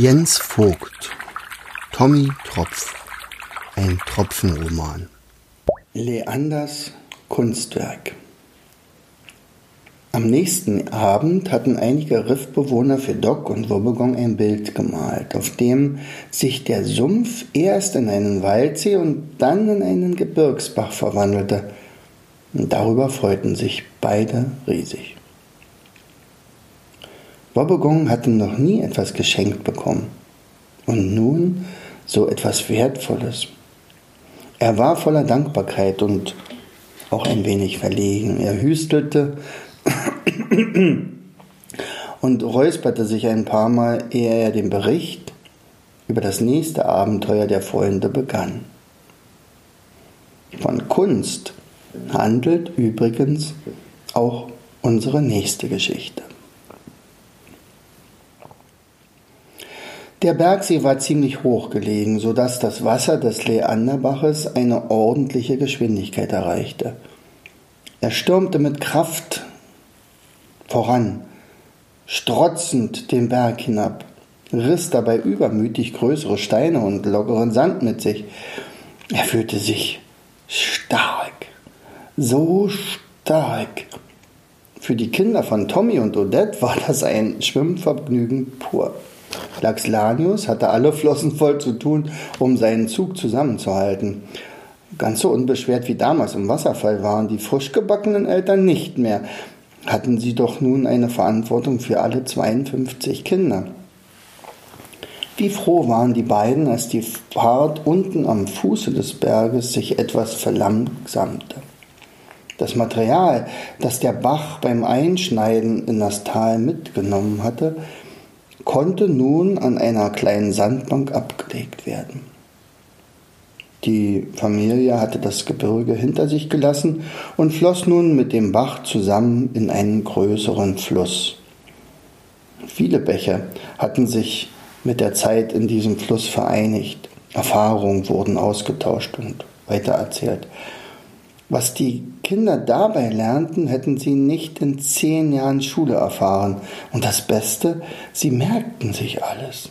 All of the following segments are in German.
Jens Vogt Tommy Tropf Ein Tropfenroman Leanders Kunstwerk Am nächsten Abend hatten einige Riffbewohner für Doc und Wobbegong ein Bild gemalt, auf dem sich der Sumpf erst in einen Waldsee und dann in einen Gebirgsbach verwandelte. Und darüber freuten sich beide riesig. Wobbegong hatte noch nie etwas geschenkt bekommen. Und nun so etwas Wertvolles. Er war voller Dankbarkeit und auch ein wenig verlegen. Er hüstelte und räusperte sich ein paar Mal, ehe er den Bericht über das nächste Abenteuer der Freunde begann. Von Kunst handelt übrigens auch unsere nächste Geschichte. Der Bergsee war ziemlich hoch gelegen, so dass das Wasser des Leanderbaches eine ordentliche Geschwindigkeit erreichte. Er stürmte mit Kraft voran, strotzend den Berg hinab, riss dabei übermütig größere Steine und lockeren Sand mit sich. Er fühlte sich stark, so stark. Für die Kinder von Tommy und Odette war das ein Schwimmvergnügen pur. Laxlanius hatte alle Flossen voll zu tun, um seinen Zug zusammenzuhalten. Ganz so unbeschwert wie damals im Wasserfall waren die frisch gebackenen Eltern nicht mehr, hatten sie doch nun eine Verantwortung für alle 52 Kinder. Wie froh waren die beiden, als die Fahrt unten am Fuße des Berges sich etwas verlangsamte. Das Material, das der Bach beim Einschneiden in das Tal mitgenommen hatte, konnte nun an einer kleinen Sandbank abgelegt werden. Die Familie hatte das Gebirge hinter sich gelassen und floss nun mit dem Bach zusammen in einen größeren Fluss. Viele Bäche hatten sich mit der Zeit in diesem Fluss vereinigt. Erfahrungen wurden ausgetauscht und weitererzählt. Was die Kinder dabei lernten, hätten sie nicht in zehn Jahren Schule erfahren. Und das Beste, sie merkten sich alles.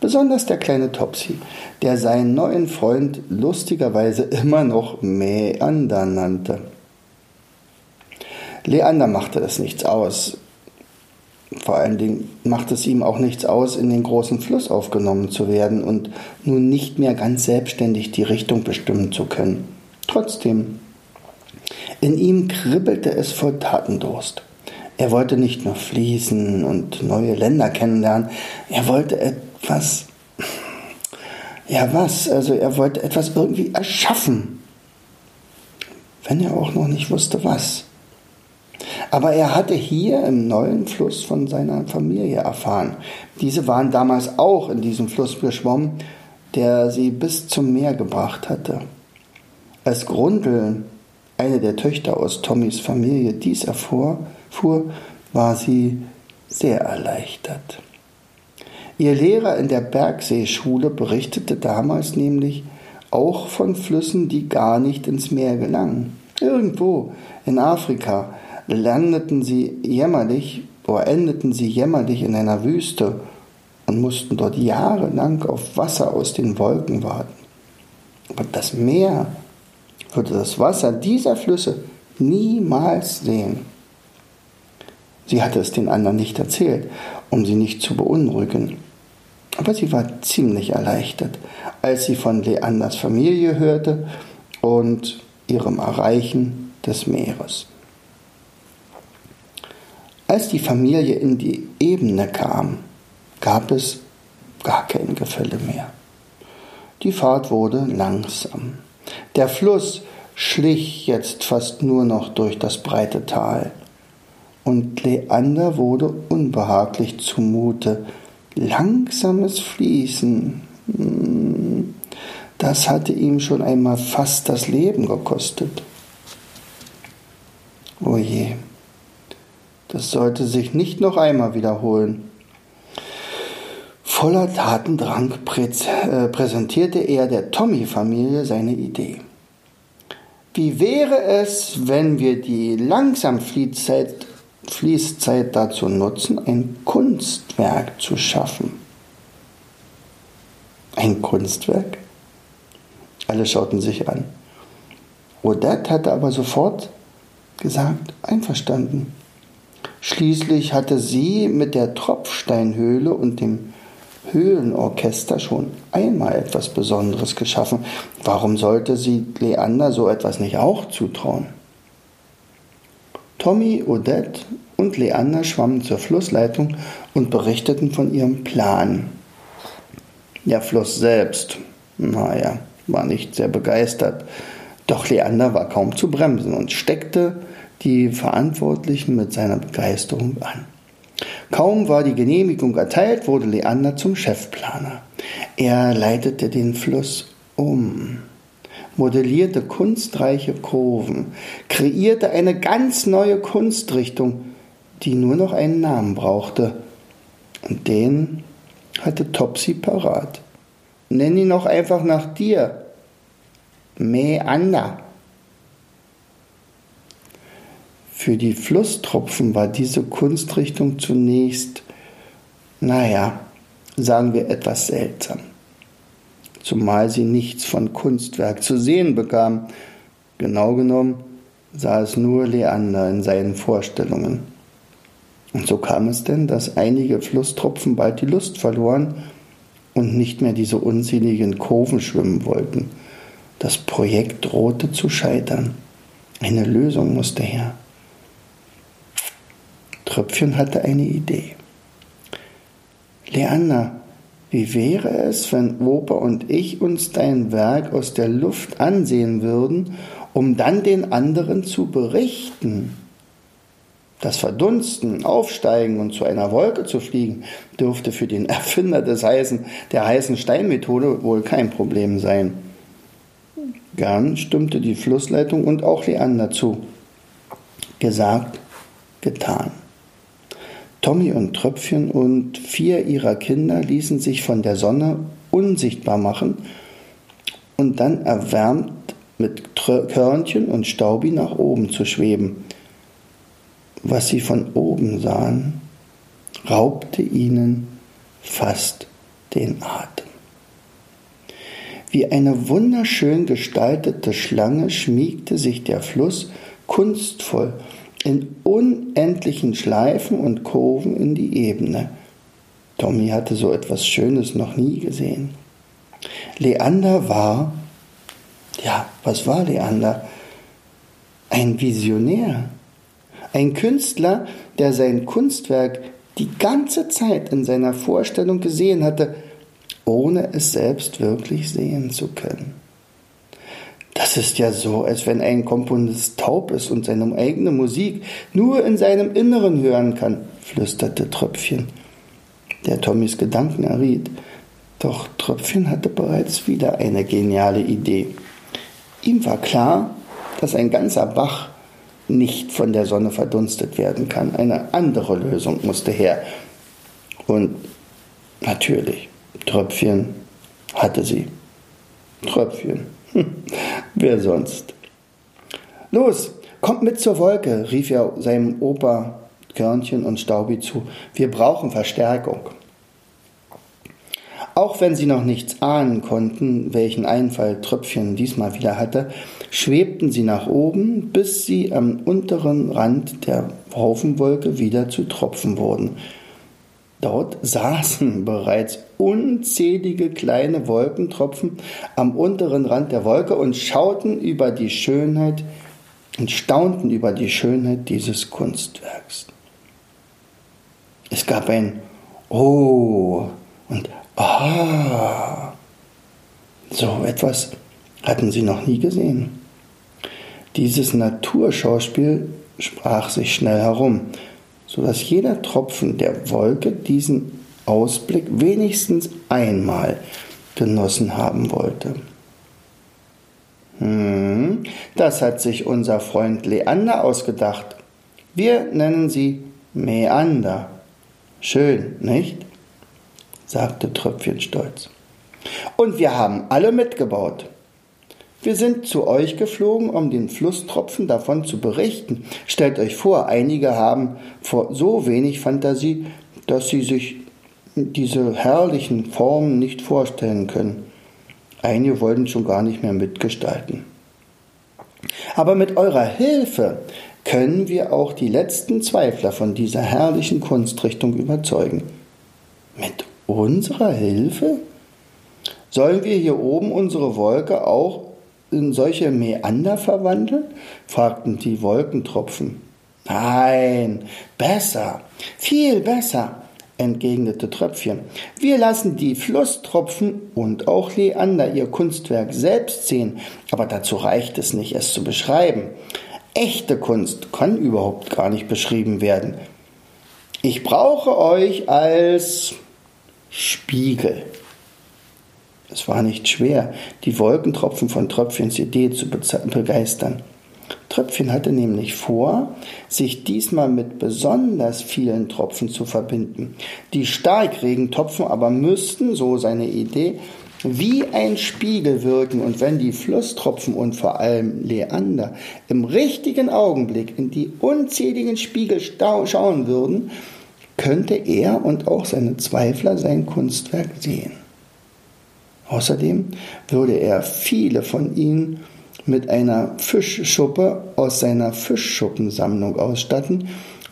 Besonders der kleine Topsy, der seinen neuen Freund lustigerweise immer noch Mäander nannte. Leander machte es nichts aus. Vor allen Dingen machte es ihm auch nichts aus, in den großen Fluss aufgenommen zu werden und nun nicht mehr ganz selbstständig die Richtung bestimmen zu können. Trotzdem in ihm kribbelte es vor Tatendurst. Er wollte nicht nur fließen und neue Länder kennenlernen, er wollte etwas, ja was, also er wollte etwas irgendwie erschaffen, wenn er auch noch nicht wusste was. Aber er hatte hier im neuen Fluss von seiner Familie erfahren. Diese waren damals auch in diesem Fluss geschwommen, der sie bis zum Meer gebracht hatte. Als Grundel eine der Töchter aus Tommys Familie dies erfuhr, fuhr, war sie sehr erleichtert. Ihr Lehrer in der Bergseeschule berichtete damals nämlich auch von Flüssen, die gar nicht ins Meer gelangen. Irgendwo in Afrika landeten sie jämmerlich oder endeten sie jämmerlich in einer Wüste und mussten dort jahrelang auf Wasser aus den Wolken warten. Aber das Meer würde das Wasser dieser Flüsse niemals sehen. Sie hatte es den anderen nicht erzählt, um sie nicht zu beunruhigen. Aber sie war ziemlich erleichtert, als sie von Leanders Familie hörte und ihrem Erreichen des Meeres. Als die Familie in die Ebene kam, gab es gar kein Gefälle mehr. Die Fahrt wurde langsam. Der Fluss schlich jetzt fast nur noch durch das breite Tal. Und Leander wurde unbehaglich zumute. Langsames Fließen, hm, das hatte ihm schon einmal fast das Leben gekostet. O je, das sollte sich nicht noch einmal wiederholen. Voller Tatendrang äh, präsentierte er der Tommy-Familie seine Idee. Wie wäre es, wenn wir die Langsamfließzeit, Fließzeit dazu nutzen, ein Kunstwerk zu schaffen? Ein Kunstwerk? Alle schauten sich an. Odette hatte aber sofort gesagt, einverstanden. Schließlich hatte sie mit der Tropfsteinhöhle und dem Höhlenorchester schon einmal etwas Besonderes geschaffen. Warum sollte sie Leander so etwas nicht auch zutrauen? Tommy, Odette und Leander schwammen zur Flussleitung und berichteten von ihrem Plan. Der Fluss selbst, naja, war nicht sehr begeistert. Doch Leander war kaum zu bremsen und steckte die Verantwortlichen mit seiner Begeisterung an. Kaum war die Genehmigung erteilt, wurde Leander zum Chefplaner. Er leitete den Fluss um, modellierte kunstreiche Kurven, kreierte eine ganz neue Kunstrichtung, die nur noch einen Namen brauchte. Und den hatte Topsy parat. Nenn ihn noch einfach nach dir. Meander. Für die Flusstropfen war diese Kunstrichtung zunächst, naja, sagen wir etwas seltsam. Zumal sie nichts von Kunstwerk zu sehen bekam. Genau genommen sah es nur Leander in seinen Vorstellungen. Und so kam es denn, dass einige Flusstropfen bald die Lust verloren und nicht mehr diese unsinnigen Kurven schwimmen wollten. Das Projekt drohte zu scheitern. Eine Lösung musste her. Tröpfchen hatte eine Idee. Leander, wie wäre es, wenn Opa und ich uns dein Werk aus der Luft ansehen würden, um dann den anderen zu berichten? Das Verdunsten, Aufsteigen und zu einer Wolke zu fliegen, dürfte für den Erfinder des heißen, der heißen Steinmethode wohl kein Problem sein. Gern stimmte die Flussleitung und auch Leander zu. Gesagt, getan. Tommy und Tröpfchen und vier ihrer Kinder ließen sich von der Sonne unsichtbar machen und dann erwärmt mit Körnchen und Staubi nach oben zu schweben. Was sie von oben sahen, raubte ihnen fast den Atem. Wie eine wunderschön gestaltete Schlange schmiegte sich der Fluss kunstvoll in unendlichen Schleifen und Kurven in die Ebene. Tommy hatte so etwas Schönes noch nie gesehen. Leander war, ja, was war Leander? Ein Visionär, ein Künstler, der sein Kunstwerk die ganze Zeit in seiner Vorstellung gesehen hatte, ohne es selbst wirklich sehen zu können. Das ist ja so, als wenn ein Komponist taub ist und seine eigene Musik nur in seinem Inneren hören kann, flüsterte Tröpfchen, der Tommys Gedanken erriet. Doch Tröpfchen hatte bereits wieder eine geniale Idee. Ihm war klar, dass ein ganzer Bach nicht von der Sonne verdunstet werden kann. Eine andere Lösung musste her. Und natürlich, Tröpfchen hatte sie. Tröpfchen. Wer sonst? Los, kommt mit zur Wolke, rief er seinem Opa Körnchen und Staubi zu. Wir brauchen Verstärkung. Auch wenn sie noch nichts ahnen konnten, welchen Einfall Tröpfchen diesmal wieder hatte, schwebten sie nach oben, bis sie am unteren Rand der Haufenwolke wieder zu Tropfen wurden. Dort saßen bereits unzählige kleine Wolkentropfen am unteren Rand der Wolke und schauten über die Schönheit und staunten über die Schönheit dieses Kunstwerks. Es gab ein Oh und Ah. So etwas hatten sie noch nie gesehen. Dieses Naturschauspiel sprach sich schnell herum sodass jeder Tropfen der Wolke diesen Ausblick wenigstens einmal genossen haben wollte. Hm, das hat sich unser Freund Leander ausgedacht. Wir nennen sie Meander. Schön, nicht? sagte Tröpfchen stolz. Und wir haben alle mitgebaut. Wir sind zu euch geflogen, um den Flusstropfen davon zu berichten. Stellt euch vor, einige haben vor so wenig Fantasie, dass sie sich diese herrlichen Formen nicht vorstellen können. Einige wollten schon gar nicht mehr mitgestalten. Aber mit eurer Hilfe können wir auch die letzten Zweifler von dieser herrlichen Kunstrichtung überzeugen. Mit unserer Hilfe? Sollen wir hier oben unsere Wolke auch in solche Meander verwandeln? fragten die Wolkentropfen. Nein, besser, viel besser, entgegnete Tröpfchen. Wir lassen die Flusstropfen und auch Leander ihr Kunstwerk selbst sehen, aber dazu reicht es nicht, es zu beschreiben. Echte Kunst kann überhaupt gar nicht beschrieben werden. Ich brauche euch als Spiegel. Es war nicht schwer, die Wolkentropfen von Tröpfchens Idee zu begeistern. Tröpfchen hatte nämlich vor, sich diesmal mit besonders vielen Tropfen zu verbinden. Die Starkregentropfen aber müssten, so seine Idee, wie ein Spiegel wirken und wenn die Flusstropfen und vor allem Leander im richtigen Augenblick in die unzähligen Spiegel schauen würden, könnte er und auch seine Zweifler sein Kunstwerk sehen. Außerdem würde er viele von ihnen mit einer Fischschuppe aus seiner Fischschuppensammlung ausstatten,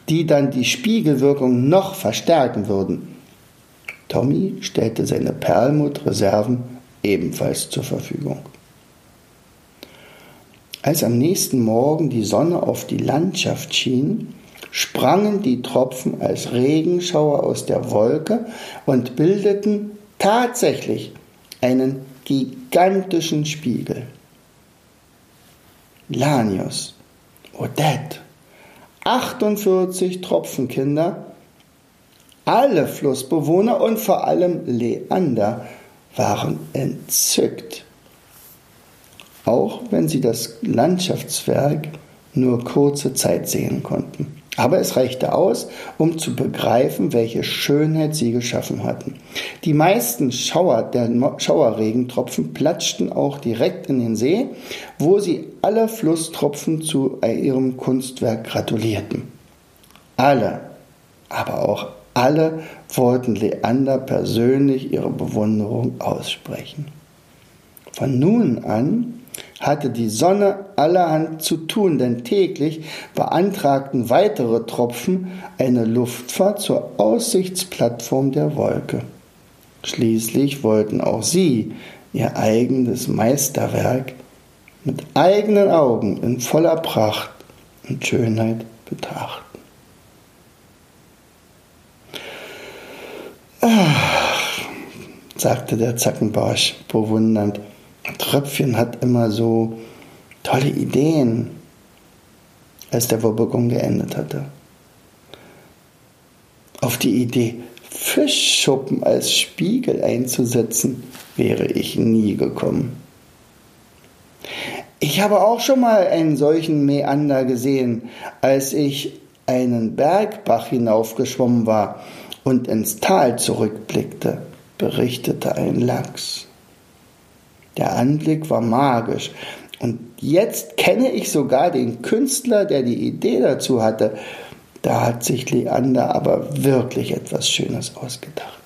die dann die Spiegelwirkung noch verstärken würden. Tommy stellte seine Perlmuttreserven ebenfalls zur Verfügung. Als am nächsten Morgen die Sonne auf die Landschaft schien, sprangen die Tropfen als Regenschauer aus der Wolke und bildeten tatsächlich einen gigantischen Spiegel. Lanius, Odette, 48 Tropfenkinder, alle Flussbewohner und vor allem Leander waren entzückt. Auch wenn sie das Landschaftswerk nur kurze Zeit sehen konnten. Aber es reichte aus, um zu begreifen, welche Schönheit sie geschaffen hatten. Die meisten Schauer der Schauerregentropfen platschten auch direkt in den See, wo sie alle Flusstropfen zu ihrem Kunstwerk gratulierten. Alle, aber auch alle wollten Leander persönlich ihre Bewunderung aussprechen. Von nun an hatte die Sonne allerhand zu tun, denn täglich beantragten weitere Tropfen eine Luftfahrt zur Aussichtsplattform der Wolke. Schließlich wollten auch sie ihr eigenes Meisterwerk mit eigenen Augen in voller Pracht und Schönheit betrachten. Ach, sagte der Zackenbarsch bewundernd, Tröpfchen hat immer so tolle Ideen, als der Wobbegong geendet hatte. Auf die Idee, Fischschuppen als Spiegel einzusetzen, wäre ich nie gekommen. Ich habe auch schon mal einen solchen Meander gesehen, als ich einen Bergbach hinaufgeschwommen war und ins Tal zurückblickte, berichtete ein Lachs. Der Anblick war magisch. Und jetzt kenne ich sogar den Künstler, der die Idee dazu hatte. Da hat sich Leander aber wirklich etwas Schönes ausgedacht.